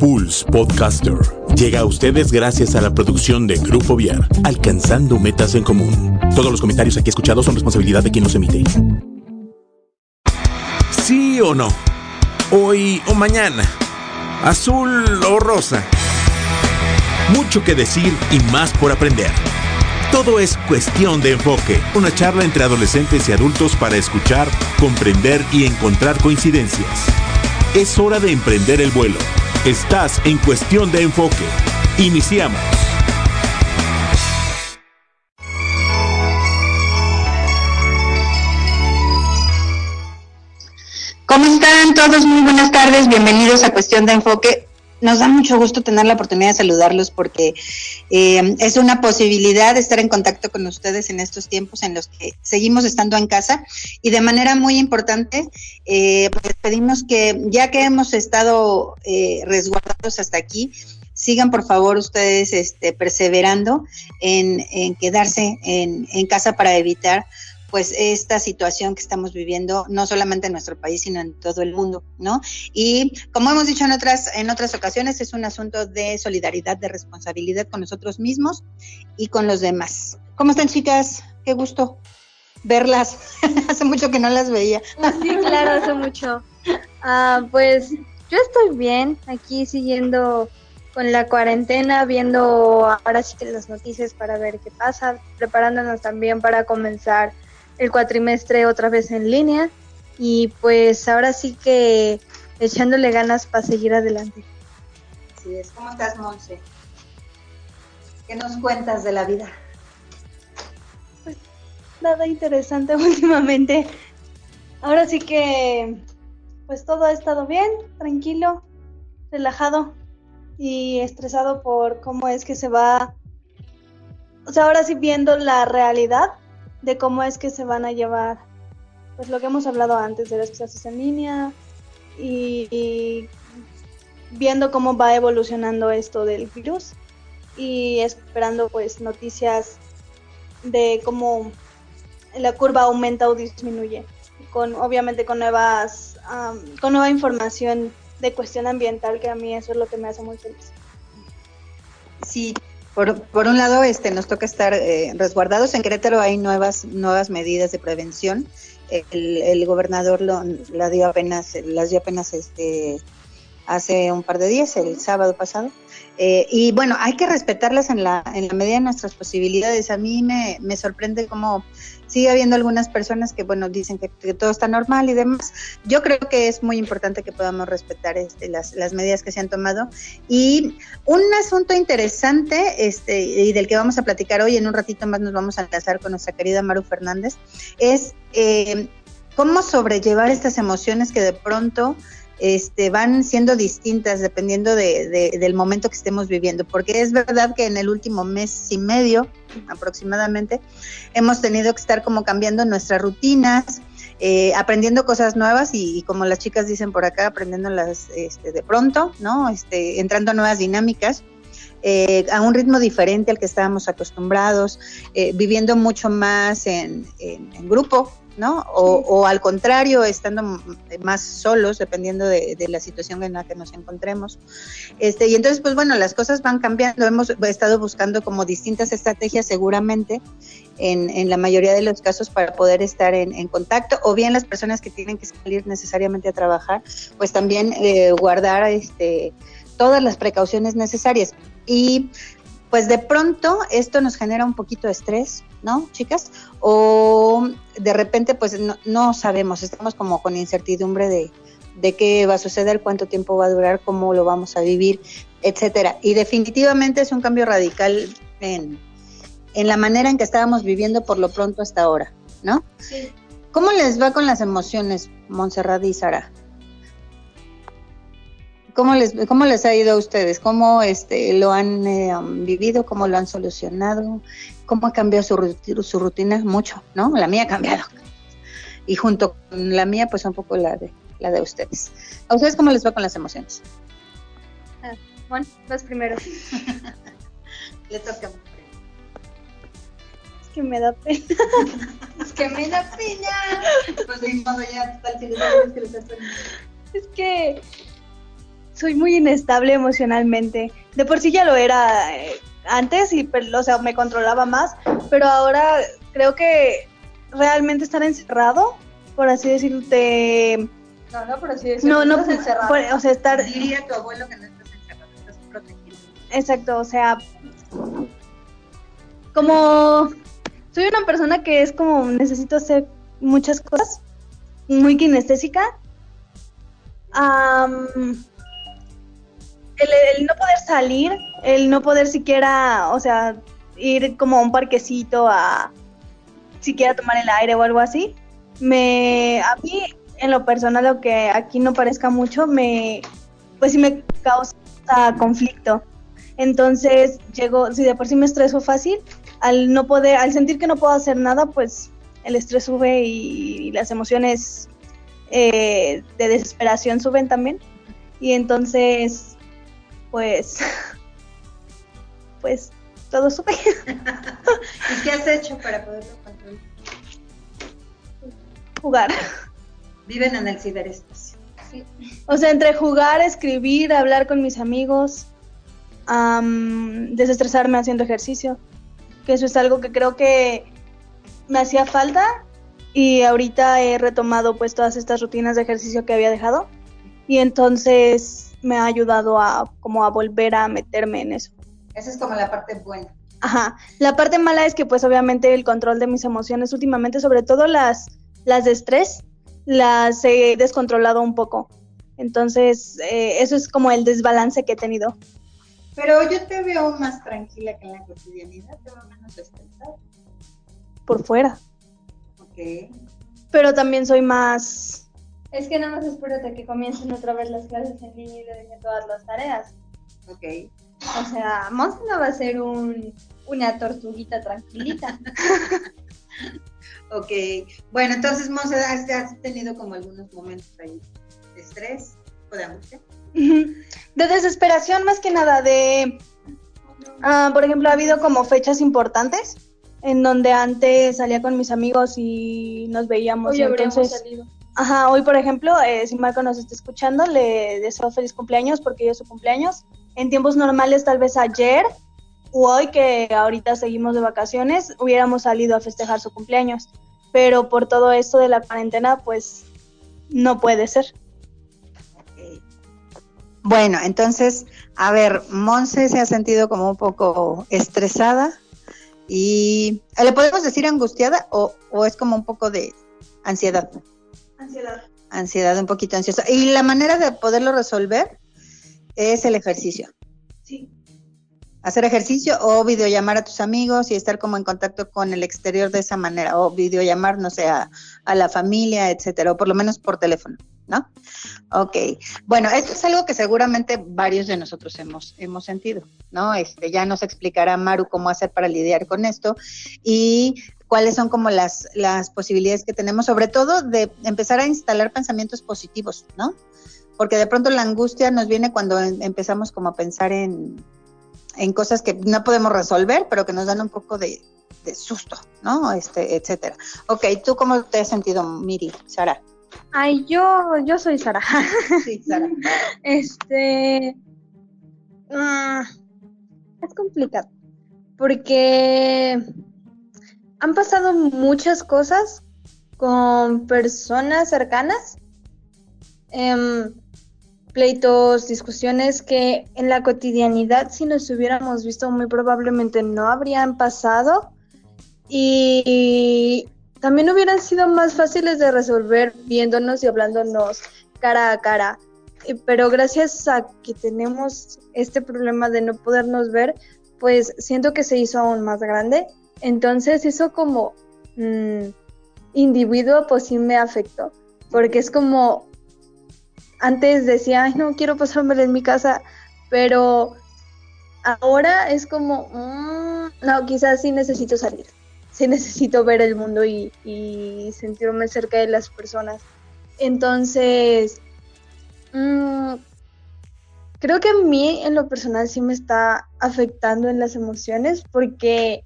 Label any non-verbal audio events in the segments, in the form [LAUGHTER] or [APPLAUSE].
Pulse Podcaster llega a ustedes gracias a la producción de Grupo Viar, alcanzando metas en común. Todos los comentarios aquí escuchados son responsabilidad de quien los emite. ¿Sí o no? Hoy o mañana. Azul o rosa. Mucho que decir y más por aprender. Todo es cuestión de enfoque. Una charla entre adolescentes y adultos para escuchar, comprender y encontrar coincidencias. Es hora de emprender el vuelo. Estás en cuestión de enfoque. Iniciamos. ¿Cómo están todos? Muy buenas tardes. Bienvenidos a Cuestión de Enfoque. Nos da mucho gusto tener la oportunidad de saludarlos porque eh, es una posibilidad estar en contacto con ustedes en estos tiempos en los que seguimos estando en casa. Y de manera muy importante eh, pues pedimos que ya que hemos estado eh, resguardados hasta aquí, sigan por favor ustedes este, perseverando en, quedarse en casa para evitar pues esta situación que estamos viviendo, no solamente en nuestro país, sino en todo el mundo, ¿no? Y como hemos dicho en otras, en otras ocasiones, es un asunto de solidaridad, de responsabilidad con nosotros mismos y con los demás. ¿Cómo están, chicas? Qué gusto verlas. [LAUGHS] hace mucho que no las veía. sí, claro, hace mucho. Ah, pues yo estoy bien, aquí siguiendo con la cuarentena, viendo ahora sí que las noticias para ver qué pasa, preparándonos también para comenzar el cuatrimestre otra vez en línea y pues ahora sí que echándole ganas para seguir adelante. Así es. ¿Cómo estás, Monse? ¿Qué nos cuentas de la vida? Pues nada interesante [LAUGHS] últimamente. Ahora sí que pues todo ha estado bien, tranquilo, relajado y estresado por cómo es que se va, o sea, ahora sí viendo la realidad de cómo es que se van a llevar, pues lo que hemos hablado antes de las clases en línea y, viendo cómo va evolucionando esto del virus y esperando pues noticias de cómo la curva aumenta o disminuye con obviamente con nuevas con nueva información de cuestión ambiental que a mí eso es lo que me hace muy feliz. Sí por, por un lado, este, nos toca estar eh, resguardados. En Querétaro hay nuevas, nuevas medidas de prevención. El, el gobernador lo, la dio apenas, las dio apenas este, hace un par de días, el sábado pasado. Eh, y bueno, hay que respetarlas en la, en la medida de nuestras posibilidades. A mí me, me sorprende cómo sigue habiendo algunas personas que, bueno, dicen que, todo está normal y demás. Yo creo que es muy importante que podamos respetar este, las, las medidas que se han tomado. Y un asunto interesante este, y del que vamos a platicar hoy, en un ratito más nos vamos a enlazar con nuestra querida Maru Fernández, es eh, cómo sobrellevar estas emociones que de pronto este, van siendo distintas dependiendo de, del momento que estemos viviendo, porque es verdad que en el último mes y medio aproximadamente hemos tenido que estar como cambiando nuestras rutinas, eh, aprendiendo cosas nuevas y, como las chicas dicen por acá, aprendiéndolas este, de pronto, ¿no? Este, entrando a nuevas dinámicas. Eh, a un ritmo diferente al que estábamos acostumbrados, eh, viviendo mucho más en, en grupo, ¿no? O, al contrario, estando más solos, dependiendo de, la situación en la que nos encontremos. Este, y entonces, pues bueno, las cosas van cambiando. Hemos estado buscando como distintas estrategias seguramente en, la mayoría de los casos para poder estar en, contacto, o bien las personas que tienen que salir necesariamente a trabajar, pues también eh, guardar este, todas las precauciones necesarias. Y pues de pronto esto nos genera un poquito de estrés, ¿no, chicas? O de repente pues no, sabemos, estamos como con incertidumbre de, de, qué va a suceder, cuánto tiempo va a durar, cómo lo vamos a vivir, etcétera. Y definitivamente es un cambio radical en, en la manera en que estábamos viviendo por lo pronto hasta ahora, ¿no? Sí. ¿Cómo les va con las emociones, Montserrat y Sara? ¿Cómo les, ¿Cómo les ha ido a ustedes? ¿Cómo este, lo han eh, um, vivido? ¿Cómo lo han solucionado? ¿Cómo ha cambiado su, su rutina? Mucho, ¿no? La mía ha cambiado. Y junto con la mía, pues un poco la de, la de ustedes. ¿A ustedes cómo les va con las emociones? Ah, bueno, los primeros. [LAUGHS] Le toca. Es que me da pena. [LAUGHS] es que me da pena. [LAUGHS] Pues de modo ya, tal si les que les Es que soy muy inestable emocionalmente. De por sí ya lo era eh, antes y, o sea, me controlaba más, pero ahora creo que realmente estar encerrado, por así decirlo, te... No, no, por así decirlo. No, no, encerrado. o sea, estar... Diría tu abuelo que no estás encerrado, estás protegido. Exacto, o sea, como soy una persona que es como necesito hacer muchas cosas, muy kinestésica. El, no poder salir, el no poder siquiera, o sea, ir como a un parquecito a siquiera tomar el aire o algo así, me, a mí en lo personal, lo que aquí no parezca mucho, me, pues sí me causa conflicto. Entonces, llego, si de por sí me estreso fácil, al no poder, al sentir que no puedo hacer nada, pues el estrés sube y, las emociones eh, de desesperación suben también. Y entonces, pues, [LAUGHS] pues todo sube. [LAUGHS] ¿Y qué has hecho para poderlo controlar? Jugar. Viven en el ciberespacio. Sí. O sea, entre jugar, escribir, hablar con mis amigos, desestresarme haciendo ejercicio que eso es algo que creo que me hacía falta y ahorita he retomado pues todas estas rutinas de ejercicio que había dejado y entonces me ha ayudado a como a volver a meterme en eso. Esa es como la parte buena. Ajá. La parte mala es que pues obviamente el control de mis emociones últimamente, sobre todo las, las de estrés, las he descontrolado un poco. Entonces, eh, eso es como el desbalance que he tenido. Pero yo te veo más tranquila que en la cotidianidad, te veo menos estresada. Por fuera. Ok. Pero también soy más... Es que nada más espérate que comiencen otra vez las clases en línea y le dejen todas las tareas. Ok. O sea, Monse no va a ser un, una tortuguita tranquilita. [LAUGHS] ok. Bueno, entonces, Monse, ¿has, has tenido como algunos momentos ahí de estrés o de angustia? De desesperación más que nada, de, ah, por ejemplo, ha habido como fechas importantes en donde antes salía con mis amigos y nos veíamos. Hoy y entonces, salido. Ajá, hoy por ejemplo, eh, si Marco nos está escuchando, le deseo feliz cumpleaños porque hoy es su cumpleaños. En tiempos normales, tal vez ayer o hoy, que ahorita seguimos de vacaciones, hubiéramos salido a festejar su cumpleaños. Pero por todo esto de la cuarentena, pues no puede ser. Bueno, entonces, a ver, Monse se ha sentido como un poco estresada y ¿le podemos decir angustiada o, es como un poco de ansiedad? Ansiedad. Ansiedad, un poquito ansiosa. Y la manera de poderlo resolver es el ejercicio. Sí. Hacer ejercicio o videollamar a tus amigos y estar como en contacto con el exterior de esa manera, o videollamar, no sé, a, a la familia, etcétera, o por lo menos por teléfono. ¿no? Ok, bueno, esto es algo que seguramente varios de nosotros hemos, hemos sentido, ¿no? Este, ya nos explicará Maru cómo hacer para lidiar con esto y cuáles son como las, las posibilidades que tenemos, sobre todo de empezar a instalar pensamientos positivos, ¿no? Porque de pronto la angustia nos viene cuando em, empezamos como a pensar en, en cosas que no podemos resolver, pero que nos dan un poco de, de susto, ¿no? Este, etcétera. Ok, ¿tú cómo te has sentido, Miri, Sara? Ay, yo, yo soy Sara. [LAUGHS] Sí, Sara. este. Mm, es complicado. Porque han pasado muchas cosas con personas cercanas. Em, pleitos, discusiones que en la cotidianidad, si nos hubiéramos visto, muy probablemente no habrían pasado. Y también hubieran sido más fáciles de resolver viéndonos y hablándonos cara a cara. Pero gracias a que tenemos este problema de no podernos ver, pues siento que se hizo aún más grande. Entonces eso como mm, individuo pues sí me afectó. Porque es como, antes decía, Ay, no quiero pasármelo en mi casa, pero ahora es como, mm, no, quizás sí necesito salir sí necesito ver el mundo y, sentirme cerca de las personas. Entonces, mm, creo que a mí en lo personal sí me está afectando en las emociones porque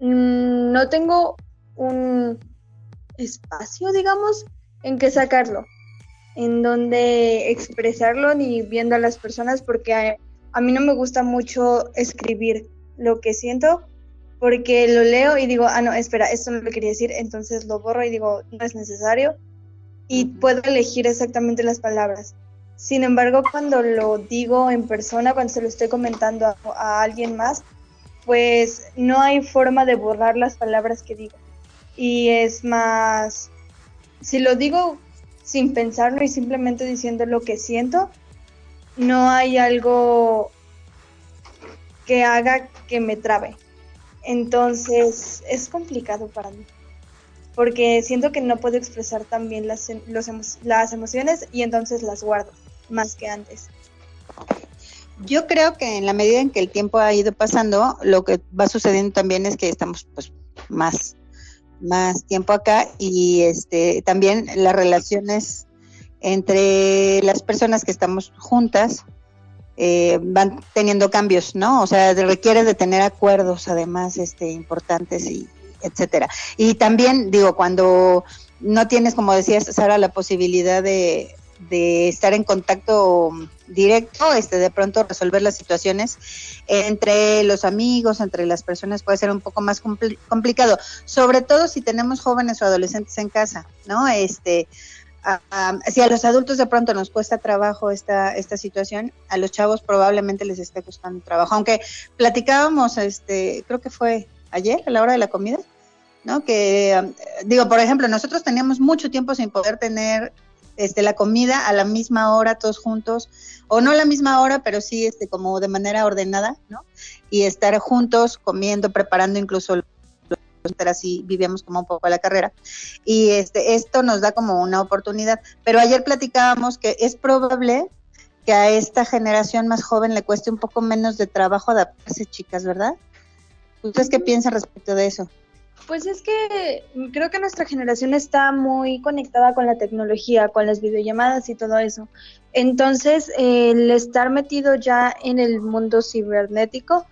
no tengo un espacio, digamos, en que sacarlo. en dónde expresarlo ni viendo a las personas porque a, a mí no me gusta mucho escribir lo que siento porque lo leo y digo, ah, no, espera, esto no lo quería decir, entonces lo borro y digo, no es necesario y puedo elegir exactamente las palabras. Sin embargo, cuando lo digo en persona, cuando se lo estoy comentando a, alguien más, pues no hay forma de borrar las palabras que digo. Y es más, si lo digo sin pensarlo y simplemente diciendo lo que siento, no hay algo que haga que me trabe. Entonces es complicado para mí, porque siento que no puedo expresar también las, las emociones y entonces las guardo más que antes. Yo creo que en la medida en que el tiempo ha ido pasando, lo que va sucediendo también es que estamos pues más más tiempo acá y este también las relaciones entre las personas que estamos juntas eh, van teniendo cambios, ¿no? O sea, requiere de tener acuerdos además este, importantes y etcétera. Y también digo, cuando no tienes, como decías, Sara, la posibilidad de, de estar en contacto directo, este, de pronto resolver las situaciones entre los amigos, entre las personas puede ser un poco más complicado, sobre todo si tenemos jóvenes o adolescentes en casa, ¿no? Este, si a los adultos de pronto nos cuesta trabajo esta, esta situación, a los chavos probablemente les esté costando trabajo. Aunque platicábamos, este, creo que fue ayer, a la hora de la comida, ¿no? Que, digo, por ejemplo, nosotros teníamos mucho tiempo sin poder tener este, la comida a la misma hora todos juntos, o no a la misma hora, pero sí este, como de manera ordenada, ¿no? Y estar juntos comiendo, preparando incluso así vivíamos como un poco la carrera. Y este, esto nos da como una oportunidad. Pero ayer platicábamos que es probable que a esta generación más joven le cueste un poco menos de trabajo adaptarse, chicas, ¿verdad? ¿Ustedes qué piensan respecto de eso? Pues es que creo que nuestra generación está muy conectada con la tecnología, con las videollamadas y todo eso. Entonces, el estar metido ya en el mundo cibernético,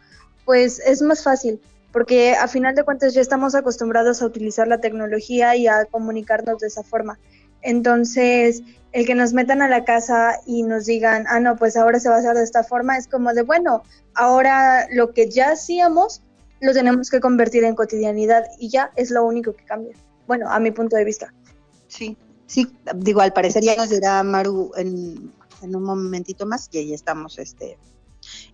pues es más fácil porque a final de cuentas ya estamos acostumbrados a utilizar la tecnología y a comunicarnos de esa forma. Entonces, el que nos metan a la casa y nos digan, ah, no, pues ahora se va a hacer de esta forma, es como de, bueno, ahora lo que ya hacíamos lo tenemos que convertir en cotidianidad y ya es lo único que cambia. Bueno, a mi punto de vista. Sí, sí, digo, al parecer ya nos dirá Maru en, en un momentito más y ahí estamos este,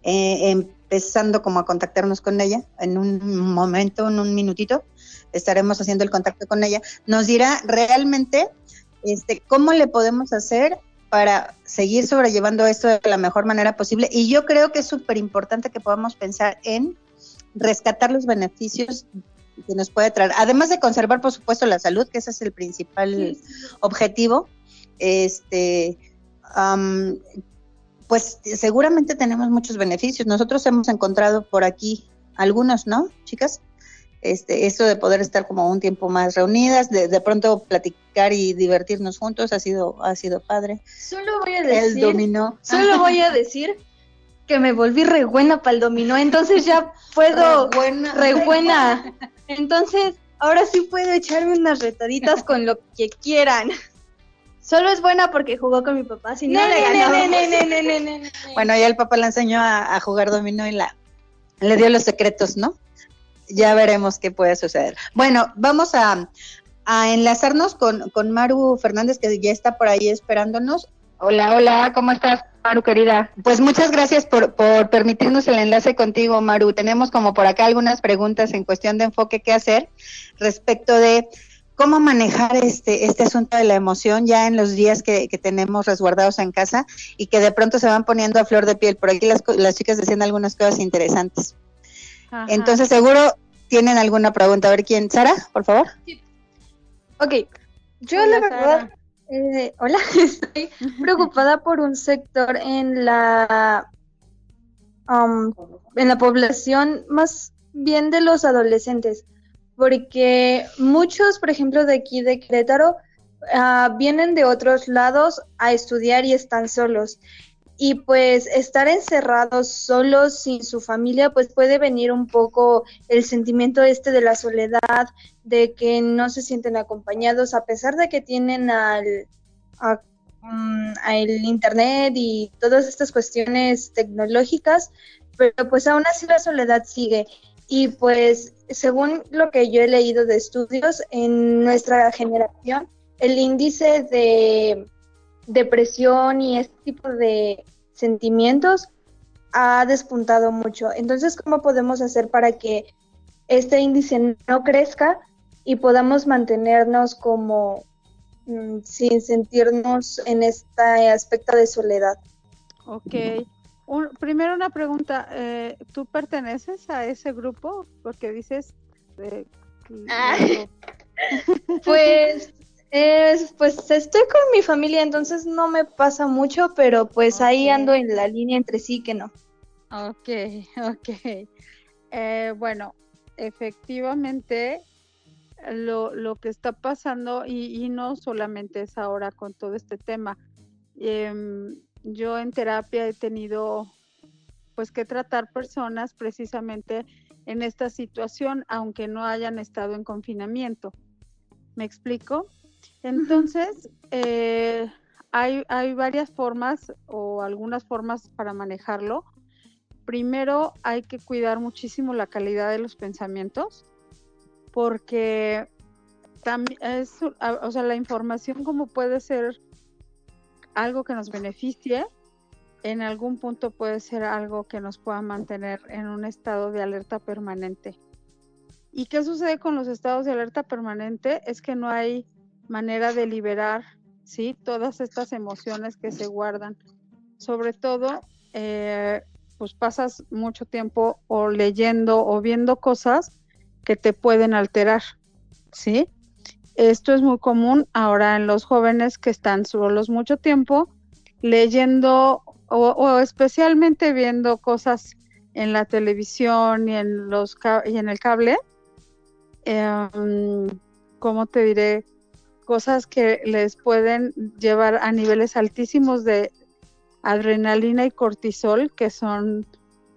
eh, empezando como a contactarnos con ella. En un momento, en un minutito, estaremos haciendo el contacto con ella. Nos dirá realmente este, cómo le podemos hacer para seguir sobrellevando esto de la mejor manera posible. Y yo creo que es súper importante que podamos pensar en rescatar los beneficios que nos puede traer, además de conservar, por supuesto, la salud, que ese es el principal objetivo. Este, pues seguramente tenemos muchos beneficios. Nosotros hemos encontrado por aquí algunos, ¿no, chicas? Este, esto de poder estar como un tiempo más reunidas, de, de pronto platicar y divertirnos juntos ha sido, ha sido padre. Solo voy a decir, el dominó. Solo [LAUGHS] voy a decir que me volví re buena para el dominó, entonces ya puedo, re buena. Entonces, ahora sí puedo echarme unas retaditas con lo que quieran. Solo es buena porque jugó con mi papá, si no, le Bueno, ya el papá la enseñó a, jugar dominó y la, le dio los secretos, ¿no? Ya veremos qué puede suceder. Bueno, vamos a, enlazarnos con, con Maru Fernández, que ya está por ahí esperándonos. Hola, hola, ¿cómo estás, Maru, querida? Pues muchas gracias por, por permitirnos el enlace contigo, Maru. Tenemos como por acá algunas preguntas en cuestión de enfoque que hacer respecto de cómo manejar este, este asunto de la emoción ya en los días que, tenemos resguardados en casa y que de pronto se van poniendo a flor de piel. Por aquí las, las chicas decían algunas cosas interesantes. Entonces, seguro tienen alguna pregunta. A ver quién. Sara, por favor. Ok. Yo la verdad, eh, hola, [LAUGHS] estoy preocupada por un sector en la, um, en la población más bien de los adolescentes porque muchos, por ejemplo, de aquí de Querétaro, ah, vienen de otros lados a estudiar y están solos. Y pues estar encerrados solos sin su familia, pues puede venir un poco el sentimiento este de la soledad, de que no se sienten acompañados, a pesar de que tienen al, mm, el internet y todas estas cuestiones tecnológicas, pero pues aún así la soledad sigue. Y pues según lo que yo he leído de estudios, en nuestra generación el índice de depresión y este tipo de sentimientos ha despuntado mucho. Entonces, ¿cómo podemos hacer para que este índice no crezca y podamos mantenernos como mm, sin sentirnos en este aspecto de soledad? Ok. primero una pregunta, eh, ¿tú perteneces a ese grupo? Porque dices... Eh, ah. [LAUGHS] pues es, pues estoy con mi familia, entonces no me pasa mucho, pero pues ahí ando en la línea entre sí que no. Ok, [LAUGHS] ok. Eh, bueno, efectivamente, lo, lo, que está pasando, y, no solamente es ahora con todo este tema, em, yo en terapia he tenido pues que tratar personas precisamente en esta situación, aunque no hayan estado en confinamiento. ¿Me explico? Entonces, eh, hay, hay varias formas o algunas formas para manejarlo. Primero, hay que cuidar muchísimo la calidad de los pensamientos, porque es, o sea, la información como puede ser algo que nos beneficie, en algún punto puede ser algo que nos pueda mantener en un estado de alerta permanente. ¿Y qué sucede con los estados de alerta permanente? Es que no hay manera de liberar, ¿sí? Todas estas emociones que se guardan. Sobre todo, eh, pues pasas mucho tiempo o leyendo o viendo cosas que te pueden alterar, ¿sí? Esto es muy común ahora en los jóvenes que están solos mucho tiempo leyendo o, especialmente viendo cosas en la televisión y en los y en el cable. Eh, ¿Cómo te diré? Cosas que les pueden llevar a niveles altísimos de adrenalina y cortisol, que son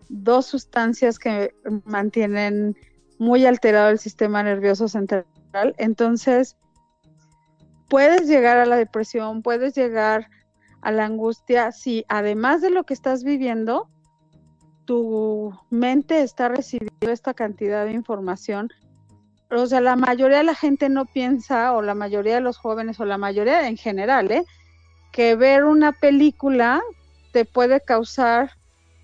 dos sustancias que mantienen muy alterado el sistema nervioso central. Entonces, puedes llegar a la depresión, puedes llegar a la angustia si además de lo que estás viviendo, tu mente está recibiendo esta cantidad de información o sea, la mayoría de la gente no piensa, o la mayoría de los jóvenes, o la mayoría en general, ¿eh? que ver una película te puede causar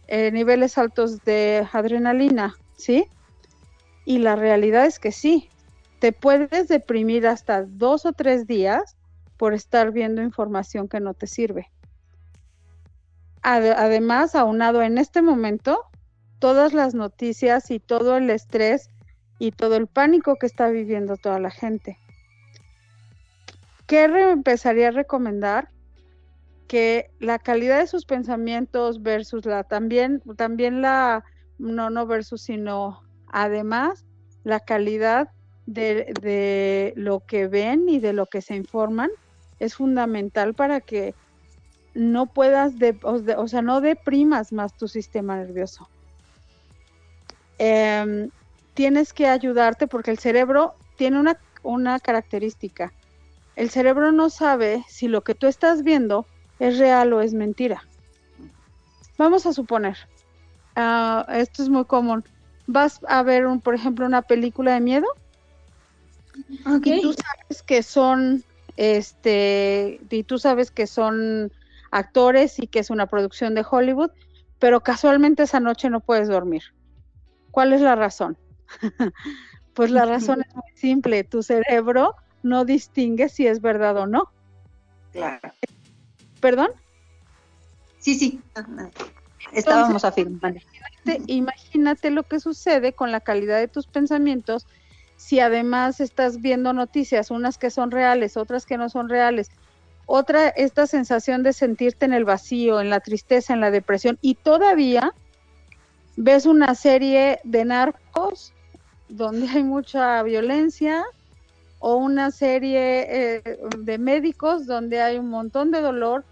eh, niveles altos de adrenalina, ¿sí? Y la realidad es que sí, te puedes deprimir hasta dos o tres días por estar viendo información que no te sirve. además, aunado en este momento, todas las noticias y todo el estrés y todo el pánico que está viviendo toda la gente. ¿Qué empezaría a recomendar? Que la calidad de sus pensamientos versus la también, también la, no, no versus, sino además la calidad de, de lo que ven y de lo que se informan es fundamental para que no puedas, o, sea, no deprimas más tu sistema nervioso. Em, tienes que ayudarte porque el cerebro tiene una, una característica. El cerebro no sabe si lo que tú estás viendo es real o es mentira. Vamos a suponer, ah, esto es muy común. Vas a ver, un, por ejemplo, una película de miedo y tú sabes que son, este, y tú sabes que son actores y que es una producción de Hollywood, pero casualmente esa noche no puedes dormir. ¿Cuál es la razón? [LAUGHS] pues la razón es muy simple, tu cerebro no distingue si es verdad o no. Claro. ¿Perdón? Sí, sí. Estábamos afirmando. Imagínate, lo que sucede con la calidad de tus pensamientos si además estás viendo noticias, unas que son reales, otras que no son reales. Otra, esta sensación de sentirte en el vacío, en la tristeza, en la depresión, y todavía ves una serie de narcos donde hay mucha violencia o una serie eh, de médicos donde hay un montón de dolor,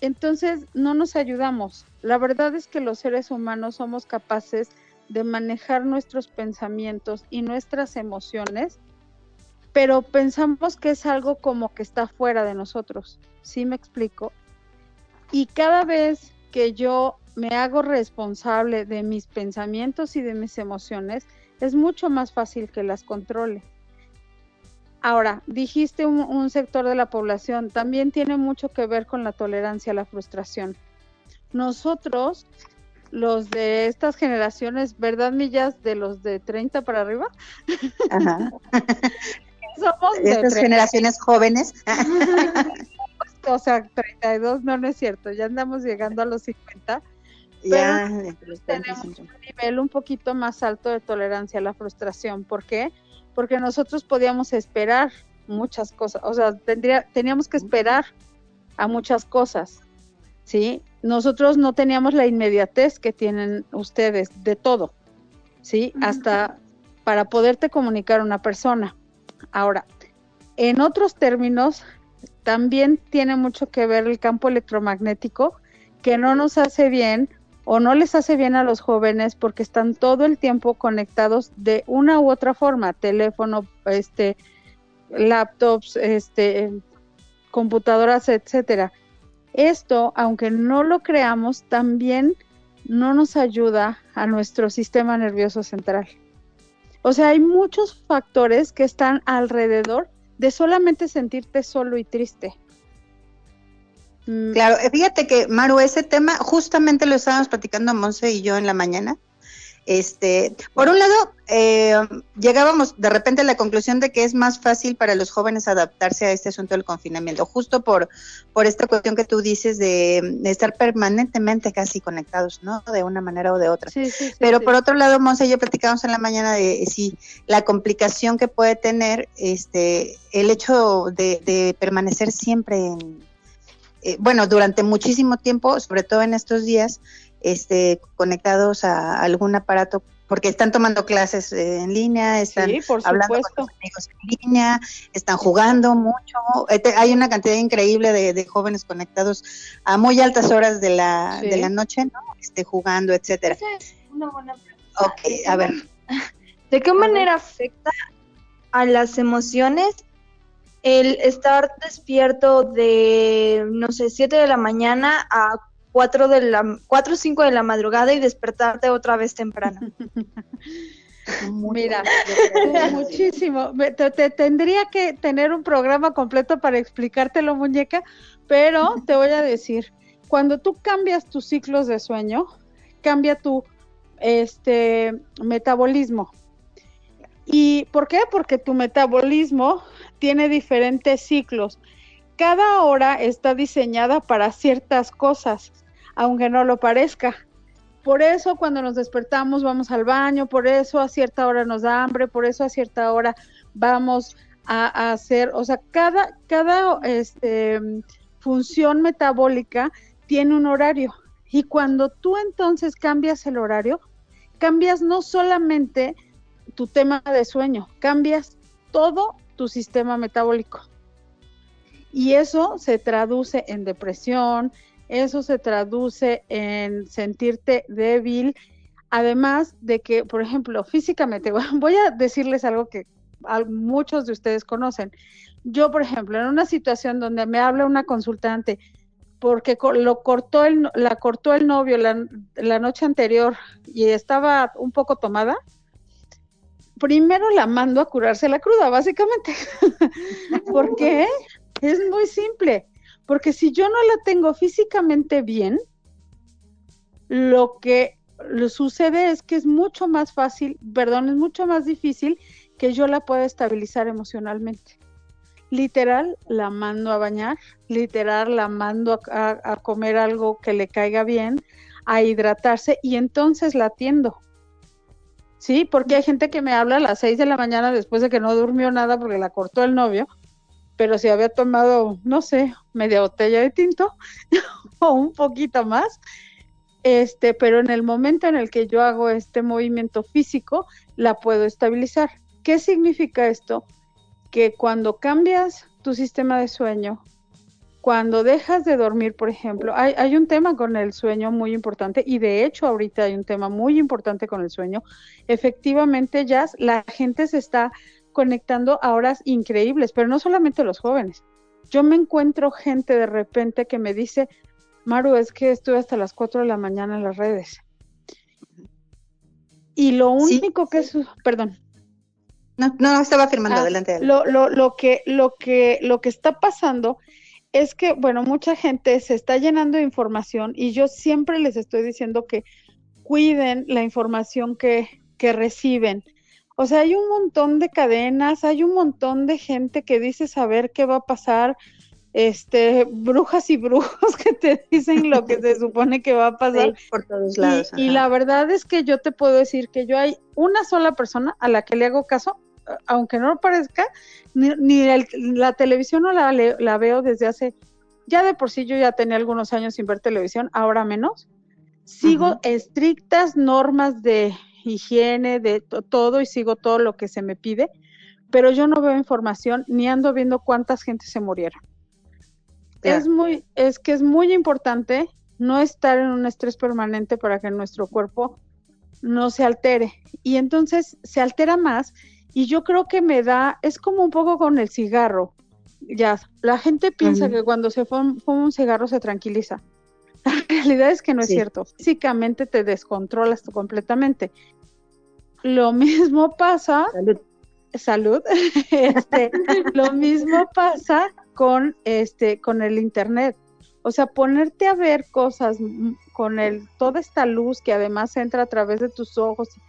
entonces no nos ayudamos. La verdad es que los seres humanos somos capaces de manejar nuestros pensamientos y nuestras emociones pero pensamos que es algo como que está fuera de nosotros, ¿sí me explico? Y cada vez que yo me hago responsable de mis pensamientos y de mis emociones, es mucho más fácil que las controle. Ahora, dijiste un, sector de la población, también tiene mucho que ver con la tolerancia a la frustración. Nosotros, los de estas generaciones, ¿verdad, Millas? De los de 30 para arriba. Ajá. [LAUGHS] Somos de estas generaciones jóvenes. [LAUGHS] o sea, 32, no, no es cierto, ya andamos llegando a los 50. Ya, tenemos un nivel un poquito más alto de tolerancia a la frustración. ¿Por qué? Porque nosotros podíamos esperar muchas cosas, o sea, tendría, teníamos que esperar a muchas cosas, ¿sí? Nosotros no teníamos la inmediatez que tienen ustedes de todo, ¿sí? Hasta para poderte comunicar a una persona. Ahora, en otros términos, también tiene mucho que ver el campo electromagnético, que no nos hace bien o no les hace bien a los jóvenes porque están todo el tiempo conectados de una u otra forma, teléfono, este, laptops, este, computadoras, etcétera. Esto, aunque no lo creamos, también no nos ayuda a nuestro sistema nervioso central. O sea, hay muchos factores que están alrededor de solamente sentirte solo y triste. Claro, eh, fíjate que Maru, ese tema justamente lo estábamos platicando Monse y yo en la mañana, este, por un lado, eh, llegábamos de repente a la conclusión de que es más fácil para los jóvenes adaptarse a este asunto del confinamiento, justo por, por esta cuestión que tú dices de, estar permanentemente casi conectados, ¿no? De una manera o de otra. Pero por otro lado, Monse y yo platicamos en la mañana de si la complicación que puede tener este el hecho de, permanecer siempre en, eh, bueno, durante muchísimo tiempo, sobre todo en estos días, este, conectados a algún aparato porque están tomando clases eh, en línea, están hablando con amigos en línea, están jugando mucho. Este, hay una cantidad increíble de, jóvenes conectados a muy altas horas de la, de la noche, ¿no? Este, jugando, etcétera. una buena Ok, a ver. ¿De qué manera afecta a las emociones el estar despierto de, no sé, 7 de la mañana a 4 de la 4 o 5 de la madrugada y despertarte otra vez temprano. [LAUGHS] Mira, muchísimo. Te, tendría que tener un programa completo para explicártelo, muñeca, pero [LAUGHS] te voy a decir, cuando tú cambias tus ciclos de sueño, cambia tu este metabolismo. ¿Y por qué? Porque tu metabolismo tiene diferentes ciclos cada hora está diseñada para ciertas cosas, aunque no lo parezca. Por eso cuando nos despertamos vamos al baño, por eso a cierta hora nos da hambre, por eso a cierta hora vamos a, hacer, o sea, cada, cada este, función metabólica tiene un horario. Y cuando tú entonces cambias el horario, cambias no solamente tu tema de sueño, cambias todo tu sistema metabólico. Y eso se traduce en depresión, eso se traduce en sentirte débil, además de que, por ejemplo, físicamente, [LAUGHS] voy a decirles algo que muchos de ustedes conocen. Yo, por ejemplo, en una situación donde me habla una consultante porque lo cortó el, la cortó el novio la, la noche anterior y estaba un poco tomada, primero la mando a curarse la cruda, básicamente. [LAUGHS] ¿Por qué? Es muy simple, porque si yo no la tengo físicamente bien, lo que sucede es que es mucho más fácil, perdón, es mucho más difícil que yo la pueda estabilizar emocionalmente. Literal, la mando a bañar, literal, la mando a, a comer algo que le caiga bien, a hidratarse y entonces la atiendo. Sí, porque hay gente que me habla a las seis de la mañana después de que no durmió nada porque la cortó el novio pero si había tomado, no sé, media botella de tinto [LAUGHS] o un poquito más, este, pero en el momento en el que yo hago este movimiento físico, la puedo estabilizar. ¿Qué significa esto? Que cuando cambias tu sistema de sueño, cuando dejas de dormir, por ejemplo, hay, hay, un tema con el sueño muy importante y de hecho ahorita hay un tema muy importante con el sueño. Efectivamente, ya la gente se está conectando a horas increíbles, pero no solamente los jóvenes. Yo me encuentro gente de repente que me dice, Maru, es que estuve hasta las 4 de la mañana en las redes. Y lo único que es, perdón. No, no estaba afirmando, ah, adelante. Lo, lo, lo, que, lo, que, lo que está pasando es que, bueno, mucha gente se está llenando de información y yo siempre les estoy diciendo que cuiden la información que, que reciben. O sea, hay un montón de cadenas, hay un montón de gente que dice saber qué va a pasar, este, brujas y brujos [LAUGHS] que te dicen lo que se supone que va a [LAUGHS] pasar. por todos lados. Y, la verdad es que yo te puedo decir que yo hay una sola persona a la que le hago caso, aunque no lo parezca, ni, la televisión no la, la veo desde hace, ya de por sí yo ya tenía algunos años sin ver televisión, ahora menos. Sigo estrictas normas de higiene, de todo y sigo todo lo que se me pide, pero yo no veo información ni ando viendo cuántas gente se murieron. Es muy, es que es muy importante no estar en un estrés permanente para que nuestro cuerpo no se altere. Y entonces se altera más y yo creo que me da, es como un poco con el cigarro. Ya, la gente piensa que cuando se fuma, un cigarro se tranquiliza. [LAUGHS] La realidad es que no es cierto. Físicamente te descontrolas completamente. Lo [LAUGHS] mismo pasa. Salud. [LAUGHS] Este, lo mismo pasa con este, con el internet. O sea, ponerte a ver cosas con el, toda esta luz que además entra a través de tus ojos y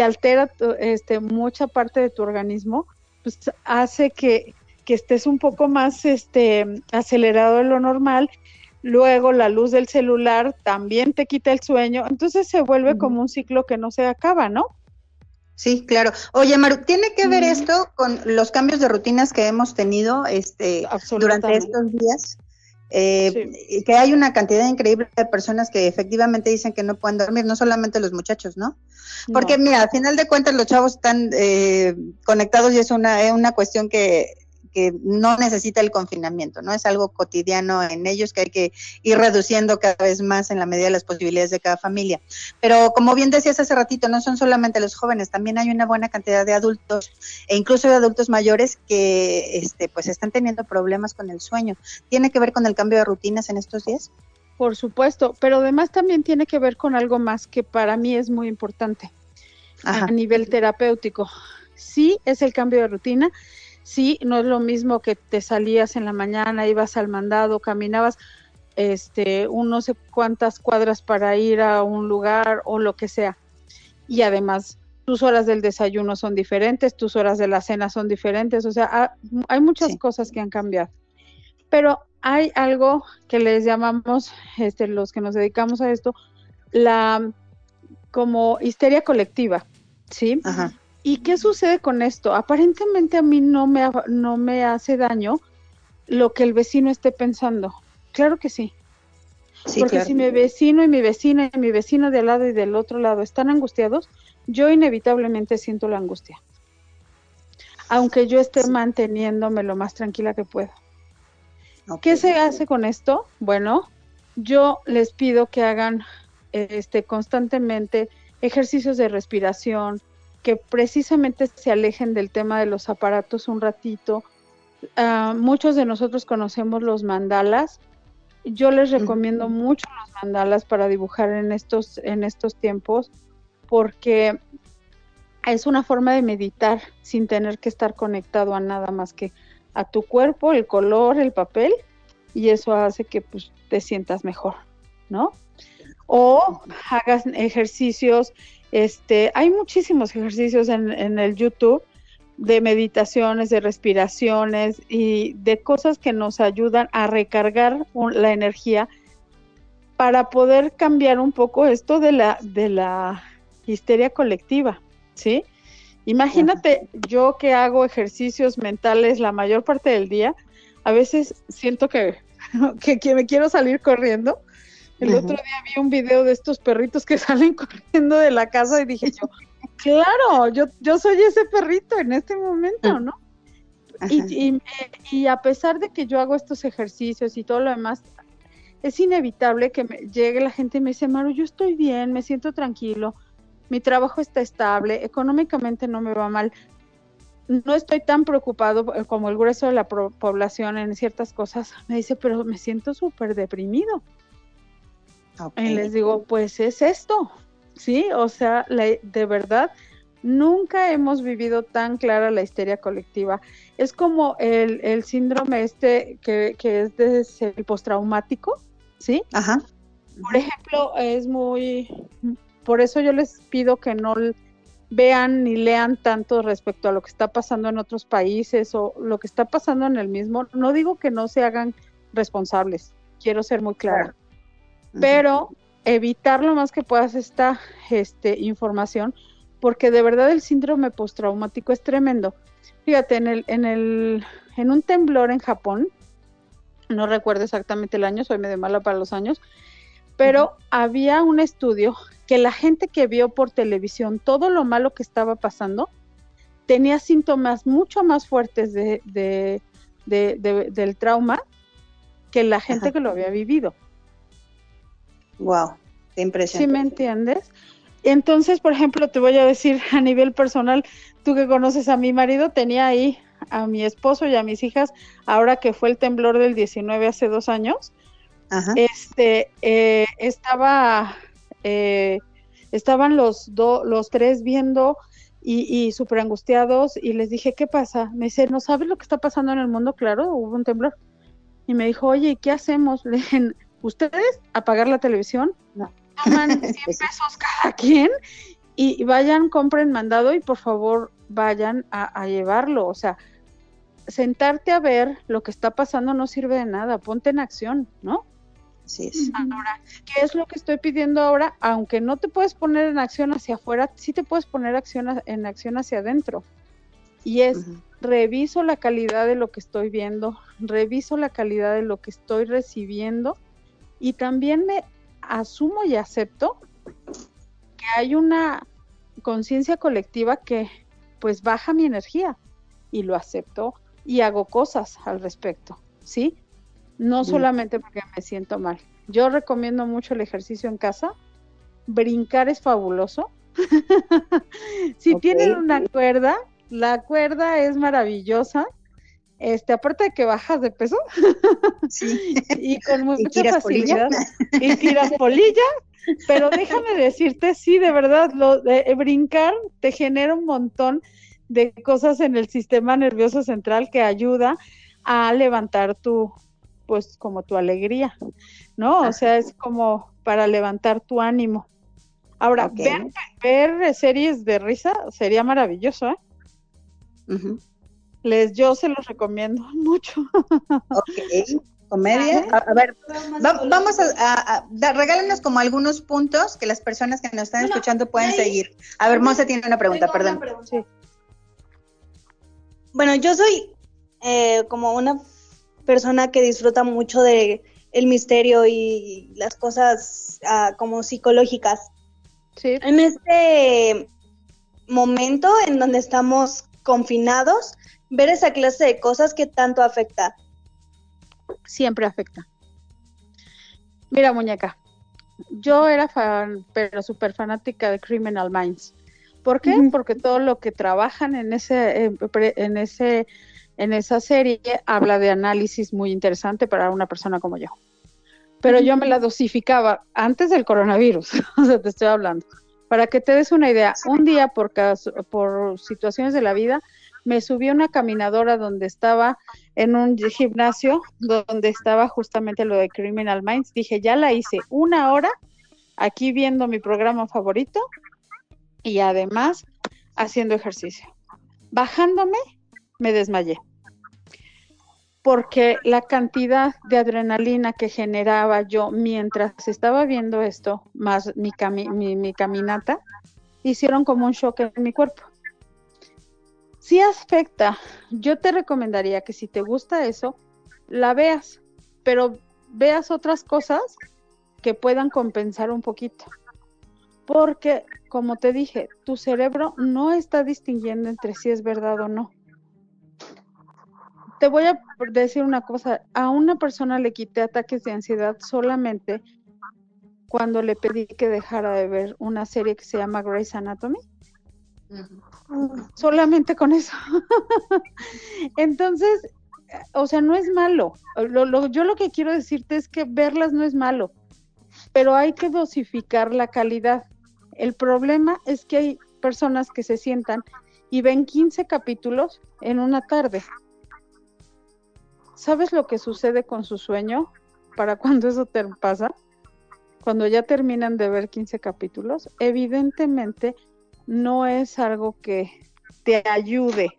altera este, mucha parte de tu organismo, pues hace que, que estés un poco más este, acelerado de lo normal. Luego la luz del celular también te quita el sueño. Entonces se vuelve como un ciclo que no se acaba, ¿no? Sí, claro. Oye, Maru, ¿tiene que ver esto con los cambios de rutinas que hemos tenido este, durante estos días? Eh, Que hay una cantidad increíble de personas que efectivamente dicen que no pueden dormir, no solamente los muchachos, ¿no? Porque mira, al final de cuentas los chavos están eh, conectados y es una, es una cuestión que que no necesita el confinamiento, ¿no? Es algo cotidiano en ellos que hay que ir reduciendo cada vez más en la medida de las posibilidades de cada familia. Pero como bien decías hace ratito, no son solamente los jóvenes, también hay una buena cantidad de adultos e incluso de adultos mayores que este pues están teniendo problemas con el sueño. ¿Tiene que ver con el cambio de rutinas en estos días? Por supuesto, pero además también tiene que ver con algo más que para mí es muy importante a nivel terapéutico. Sí, es el cambio de rutina, sí, no es lo mismo que te salías en la mañana, ibas al mandado, caminabas este, un no sé cuántas cuadras para ir a un lugar o lo que sea. Y además, tus horas del desayuno son diferentes, tus horas de la cena son diferentes, o sea, hay muchas cosas que han cambiado. Pero hay algo que les llamamos, este, los que nos dedicamos a esto, la como histeria colectiva, ¿sí? Ajá. ¿Y qué sucede con esto? Aparentemente a mí no me, no me hace daño lo que el vecino esté pensando. Claro que sí. Porque si mi vecino y mi vecina y mi vecino de al lado y del otro lado están angustiados, yo inevitablemente siento la angustia. Aunque yo esté manteniéndome lo más tranquila que puedo. ¿Qué se hace con esto? Bueno, yo les pido que hagan este constantemente ejercicios de respiración, que precisamente se alejen del tema de los aparatos un ratito. Ah, muchos de nosotros conocemos los mandalas. Yo les recomiendo mucho los mandalas para dibujar en estos, en estos tiempos porque es una forma de meditar sin tener que estar conectado a nada más que a tu cuerpo, el color, el papel y eso hace que pues, te sientas mejor, ¿no? O hagas ejercicios este, hay muchísimos ejercicios en, el YouTube de meditaciones, de respiraciones y de cosas que nos ayudan a recargar la energía para poder cambiar un poco esto de la, de la histeria colectiva, ¿sí? Imagínate yo que hago ejercicios mentales la mayor parte del día, a veces siento que [LAUGHS] me quiero salir corriendo el otro día vi un video de estos perritos que [LAUGHS] salen corriendo de la casa y dije yo, claro, yo, yo soy ese perrito en este momento, ¿no? Y, y, a pesar de que yo hago estos ejercicios y todo lo demás, es inevitable que me llegue la gente y me dice, Maru, yo estoy bien, me siento tranquilo, mi trabajo está estable, económicamente no me va mal. no estoy tan preocupado eh, como el grueso de la población en ciertas cosas. Me dice, pero me siento súper deprimido. Y les digo, pues es esto, ¿sí? O sea, de verdad, nunca hemos vivido tan clara la histeria colectiva. Es como el, síndrome este que, que es de, el postraumático, ¿sí? Ajá. Por ejemplo, es muy, por eso yo les pido que no vean ni lean tanto respecto a lo que está pasando en otros países o lo que está pasando en el mismo. No digo que no se hagan responsables, quiero ser muy clara, pero evitar lo más que puedas esta este, información, porque de verdad el síndrome postraumático es tremendo. Fíjate, en el, en el, en un temblor en Japón, no recuerdo exactamente el año, soy medio mala para los años, pero había un estudio que la gente que vio por televisión todo lo malo que estaba pasando tenía síntomas mucho más fuertes de, del trauma que la gente que lo había vivido. Wow, qué impresionante. ¿Sí me entiendes? Entonces, por ejemplo, te voy a decir [LAUGHS] a nivel personal, tú que conoces a mi marido, tenía ahí a mi esposo y a mis hijas, ahora que fue el temblor del 19 hace dos años, este, eh, estaba, eh, estaban los, los tres viendo y, y súper angustiados y les dije, ¿qué pasa? Me dice, ¿no sabes lo que está pasando en el mundo? Claro, hubo un temblor. Y me dijo, oye, ¿qué hacemos? [LAUGHS] Le dije, ¿ustedes apagar la televisión? No. Toman [LAUGHS] 100 pesos cada quien y vayan, compren mandado y por favor vayan a, a llevarlo. O sea, sentarte a ver lo que está pasando no sirve de nada, ponte en acción, ¿no? Así es. Ahora, ¿qué es lo que estoy pidiendo ahora? Aunque no te puedes poner en acción hacia afuera, sí te puedes poner acción en acción hacia adentro. Y es, reviso la calidad de lo que estoy viendo, reviso la calidad de lo que estoy recibiendo y también me asumo y acepto que hay una conciencia colectiva que pues baja mi energía y lo acepto y hago cosas al respecto, ¿sí? no solamente porque me siento mal. Yo recomiendo mucho el ejercicio en casa. Brincar es fabuloso. [LAUGHS] si tienen una cuerda, la cuerda es maravillosa. Este, aparte de que bajas de peso [LAUGHS] y con mucha facilidad y tiras polilla, pero déjame decirte, sí, de verdad, lo de brincar te genera un montón de cosas en el sistema nervioso central que ayuda a levantar tu, pues como tu alegría, ¿no? O sea, es como para levantar tu ánimo. Ahora, ver, series de risa sería maravilloso, ¿eh? Les, yo se los recomiendo [LAUGHS] mucho. ok, comedia. A, ver, vamos a, regálenos como algunos puntos que las personas que nos están escuchando pueden seguir. A ver, Monse tiene una pregunta, perdón. Bueno, yo soy eh, como una persona que disfruta mucho de el misterio y las cosas ah, como psicológicas. Sí. En este momento en donde estamos confinados, ver esa clase de cosas que tanto afecta. Siempre afecta. Mira, muñeca, yo era fan, pero súper fanática de Criminal Minds. ¿Por qué? Porque todo lo que trabajan en ese, en ese en esa serie habla de análisis muy interesante para una persona como yo. Pero yo me la dosificaba antes del coronavirus, [LAUGHS] o sea, te estoy hablando. Para que te des una idea, un día por, por situaciones de la vida, me subí a una caminadora donde estaba en un gimnasio, donde estaba justamente lo de Criminal Minds. Dije, ya la hice una hora aquí viendo mi programa favorito y además haciendo ejercicio. Bajándome, me desmayé. Porque la cantidad de adrenalina que generaba yo mientras estaba viendo esto, más mi, mi, caminata, hicieron como un shock en mi cuerpo. Si afecta, yo te recomendaría que si te gusta eso, la veas, pero veas otras cosas que puedan compensar un poquito. Porque, como te dije, tu cerebro no está distinguiendo entre si es verdad o no te voy a decir una cosa, a una persona le quité ataques de ansiedad solamente cuando le pedí que dejara de ver una serie que se llama Grey's Anatomy. Solamente con eso. [LAUGHS] Entonces, o sea, no es malo. yo lo que quiero decirte es que verlas no es malo, pero hay que dosificar la calidad. El problema es que hay personas que se sientan y ven 15 capítulos en una tarde. ¿Sabes lo que sucede con su sueño para cuando eso te pasa? Cuando ya terminan de ver 15 capítulos, evidentemente no es algo que te ayude,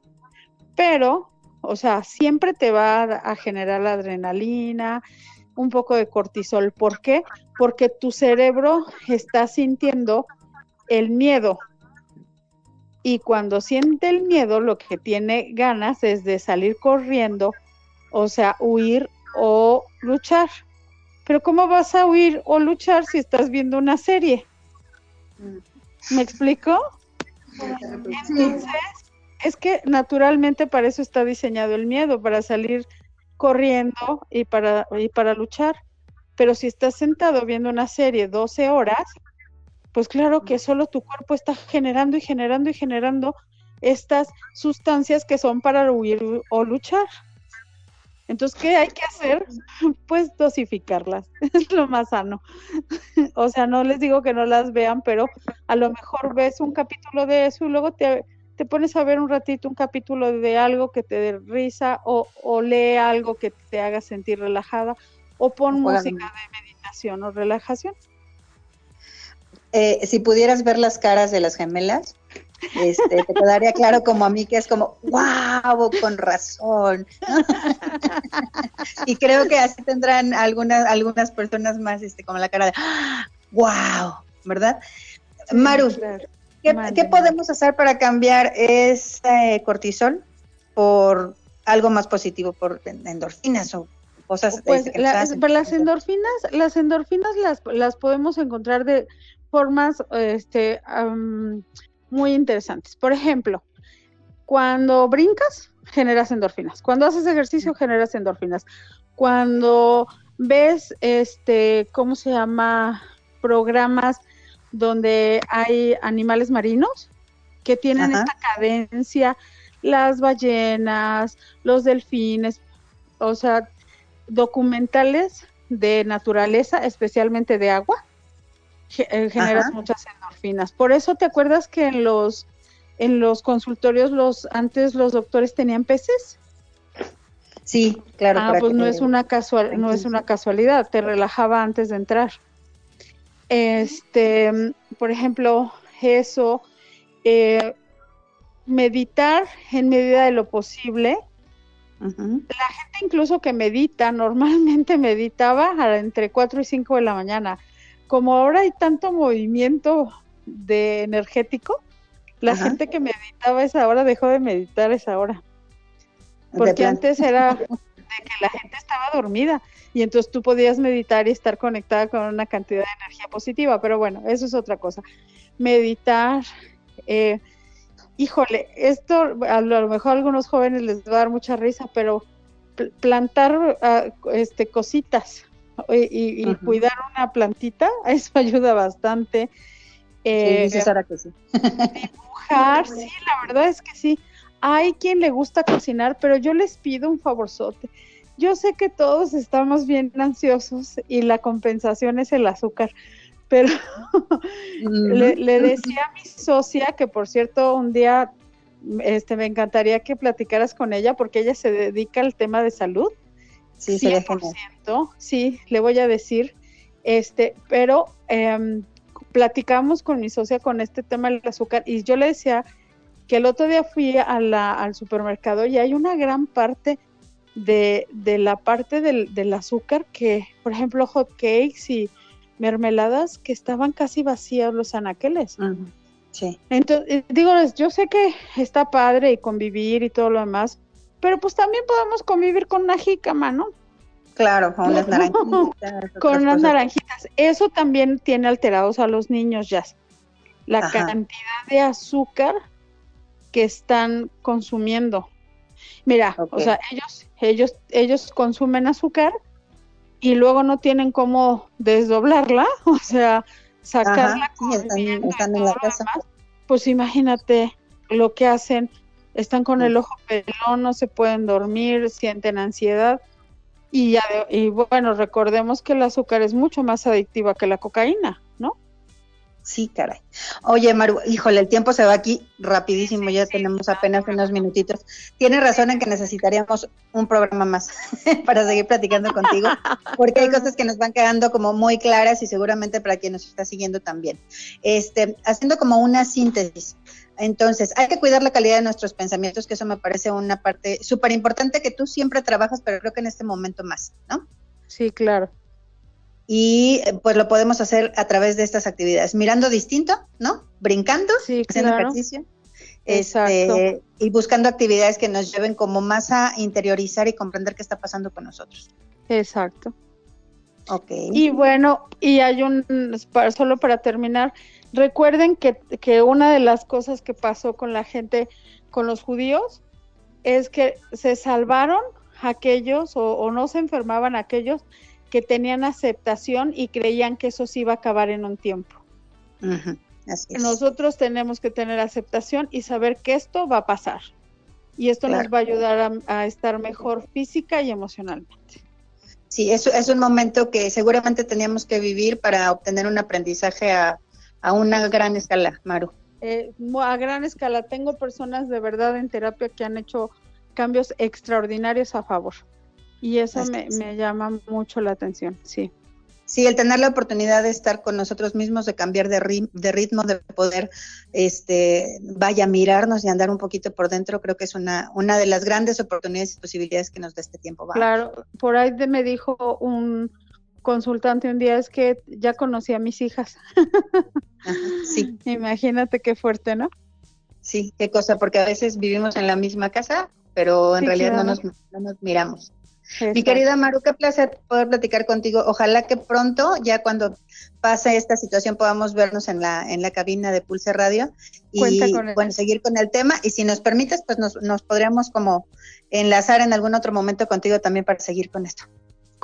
pero, o sea, siempre te va a generar la adrenalina, un poco de cortisol. ¿Por qué? Porque tu cerebro está sintiendo el miedo. Y cuando siente el miedo, lo que tiene ganas es de salir corriendo, o sea, huir o luchar. Pero ¿cómo vas a huir o luchar si estás viendo una serie? ¿Me explico? Entonces, es que naturalmente para eso está diseñado el miedo, para salir corriendo y para, y para luchar. Pero si estás sentado viendo una serie 12 horas, pues claro que solo tu cuerpo está generando y generando y generando estas sustancias que son para huir o luchar. Entonces, ¿qué hay que hacer? [LAUGHS] Pues dosificarlas, [LAUGHS] es lo más sano. [LAUGHS] o sea, no les digo que no las vean, pero a lo mejor ves un capítulo de eso y luego te, te pones a ver un ratito un capítulo de algo que te dé risa o, o lee algo que te haga sentir relajada o pon música de meditación o relajación. Eh, si pudieras ver las caras de las gemelas, este, te quedaría claro como a mí que es como, wow, con razón. [LAUGHS] y creo que así tendrán algunas, algunas personas más este, como la cara de, wow, ¿verdad? Maru, ¿qué, podemos hacer para cambiar ese cortisol por algo más positivo, por endorfinas o cosas? Pues este, las endorfinas, las endorfinas las, las podemos encontrar de formas este, muy interesantes. Por ejemplo, cuando brincas, generas endorfinas. Cuando haces ejercicio, generas endorfinas. Cuando ves, este, ¿cómo se llama? Programas donde hay animales marinos que tienen esta cadencia, las ballenas, los delfines, o sea, documentales de naturaleza, especialmente de agua, eh, generas muchas endorfinas. Por eso te acuerdas que en los en los consultorios los antes los doctores tenían peces. Sí, claro. Ah, pues no es una casual, no es una casualidad, te relajaba antes de entrar. Este, por ejemplo, eso, eh, meditar en medida de lo posible. La gente incluso que medita, normalmente meditaba entre 4 y 5 de la mañana como ahora hay tanto movimiento de energético, la gente que meditaba esa hora dejó de meditar esa hora. Porque antes era [LAUGHS] de que la gente estaba dormida y entonces tú podías meditar y estar conectada con una cantidad de energía positiva, pero bueno, eso es otra cosa. Meditar, eh, híjole, esto a lo mejor a algunos jóvenes les va a dar mucha risa, pero plantar ah, este cositas, y, cuidar una plantita, [LAUGHS] eso ayuda bastante. Eh, sí, que sí. dibujar, [LAUGHS] sí, la verdad es que sí. Hay quien le gusta cocinar, pero yo les pido un favorzote. Yo sé que todos estamos bien ansiosos y la compensación es el azúcar, [LAUGHS] pero le, le, decía a mi socia que por cierto un día este me encantaría que platicaras con ella porque ella se dedica al tema de salud Sí, 100%, sí, le voy a decir, este, pero em, platicamos con mi socia con este tema del azúcar y yo le decía que el otro día fui a la, al supermercado y hay una gran parte de, de la parte del, del, azúcar que, por ejemplo, hot cakes y mermeladas que estaban casi vacíos los anaqueles. Sí. Entonces, digo, yo sé que está padre y convivir y todo lo demás, pero pues también podemos convivir con una jícama, ¿no? Claro, con unas naranjitas. [LAUGHS] con unas naranjitas. Eso también tiene alterados a los niños ya. La cantidad de azúcar que están consumiendo. Mira, o sea, ellos, ellos, ellos consumen azúcar y luego no tienen cómo desdoblarla, [LAUGHS] o sea, sacarla están, en la casa. pues imagínate lo que hacen, están con el ojo pelón, no se pueden dormir, sienten ansiedad. Y, ya, y bueno, recordemos que el azúcar es mucho más adictiva que la cocaína, ¿no? Sí, caray. Oye, Maru, híjole, el tiempo se va aquí rapidísimo, ya tenemos apenas unos minutitos. Tienes razón en que necesitaríamos un programa más [LAUGHS] para seguir platicando contigo, porque hay cosas que nos van quedando como muy claras y seguramente para quien nos está siguiendo también. Este, haciendo como una síntesis. Entonces, hay que cuidar la calidad de nuestros pensamientos, que eso me parece una parte súper importante que tú siempre trabajas, pero creo que en este momento más, ¿no? Sí, claro y pues lo podemos hacer a través de estas actividades, mirando distinto, ¿no? Brincando, haciendo ejercicio. Este, y buscando actividades que nos lleven como más a interiorizar y comprender qué está pasando con nosotros. Exacto. Ok. Y bueno, y hay un, solo para terminar, recuerden que, que una de las cosas que pasó con la gente, con los judíos, es que se salvaron aquellos o, o no se enfermaban aquellos que tenían aceptación y creían que eso se iba a acabar en un tiempo. Nosotros tenemos que tener aceptación y saber que esto va a pasar. Y esto nos va a ayudar a, estar mejor física y emocionalmente. Sí, eso es un momento que seguramente teníamos que vivir para obtener un aprendizaje a, una gran escala, Maru. Eh, a gran escala. Tengo personas de verdad en terapia que han hecho cambios extraordinarios a favor. Y eso me, llama mucho la atención, sí. Sí, el tener la oportunidad de estar con nosotros mismos, de cambiar de, ritmo, de poder, este, vaya, mirarnos y andar un poquito por dentro, creo que es una, una de las grandes oportunidades y posibilidades que nos da este tiempo. Claro, por ahí me dijo un consultante un día, es que ya conocí a mis hijas. sí. [LAUGHS] Imagínate qué fuerte, ¿no? Sí, qué cosa, porque a veces vivimos en la misma casa, pero en realidad no, nos, no nos miramos. Mi querida Maru, qué placer poder platicar contigo. Ojalá que pronto, ya cuando pase esta situación, podamos vernos en la, en la cabina de Pulse Radio y bueno, seguir con el tema. Y si nos permites, pues nos, nos podríamos como enlazar en algún otro momento contigo también para seguir con esto.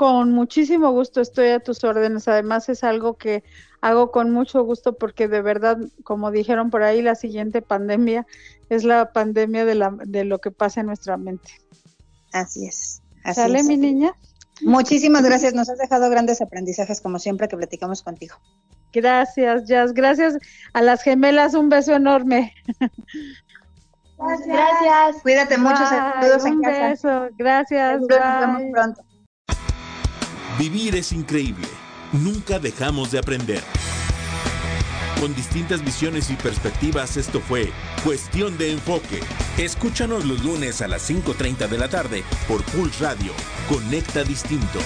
Con muchísimo gusto estoy a tus órdenes. Además es algo que hago con mucho gusto porque de verdad, como dijeron por ahí, la siguiente pandemia es la pandemia de, la, de lo que pasa en nuestra mente. Así es. ¿Sale, mi niña? Muchísimas gracias. Nos has dejado grandes aprendizajes, como siempre, que platicamos contigo. Gracias, Jazz. Gracias a las gemelas. Un beso enorme. Gracias. Cuídate mucho. Saludos en casa. Beso. Gracias. Nos pronto. Vivir es increíble. Nunca dejamos de aprender. Con distintas visiones y perspectivas, esto fue Cuestión de Enfoque. Escúchanos los lunes a las 5.30 de la tarde por Pulse Radio. Conecta Distinto.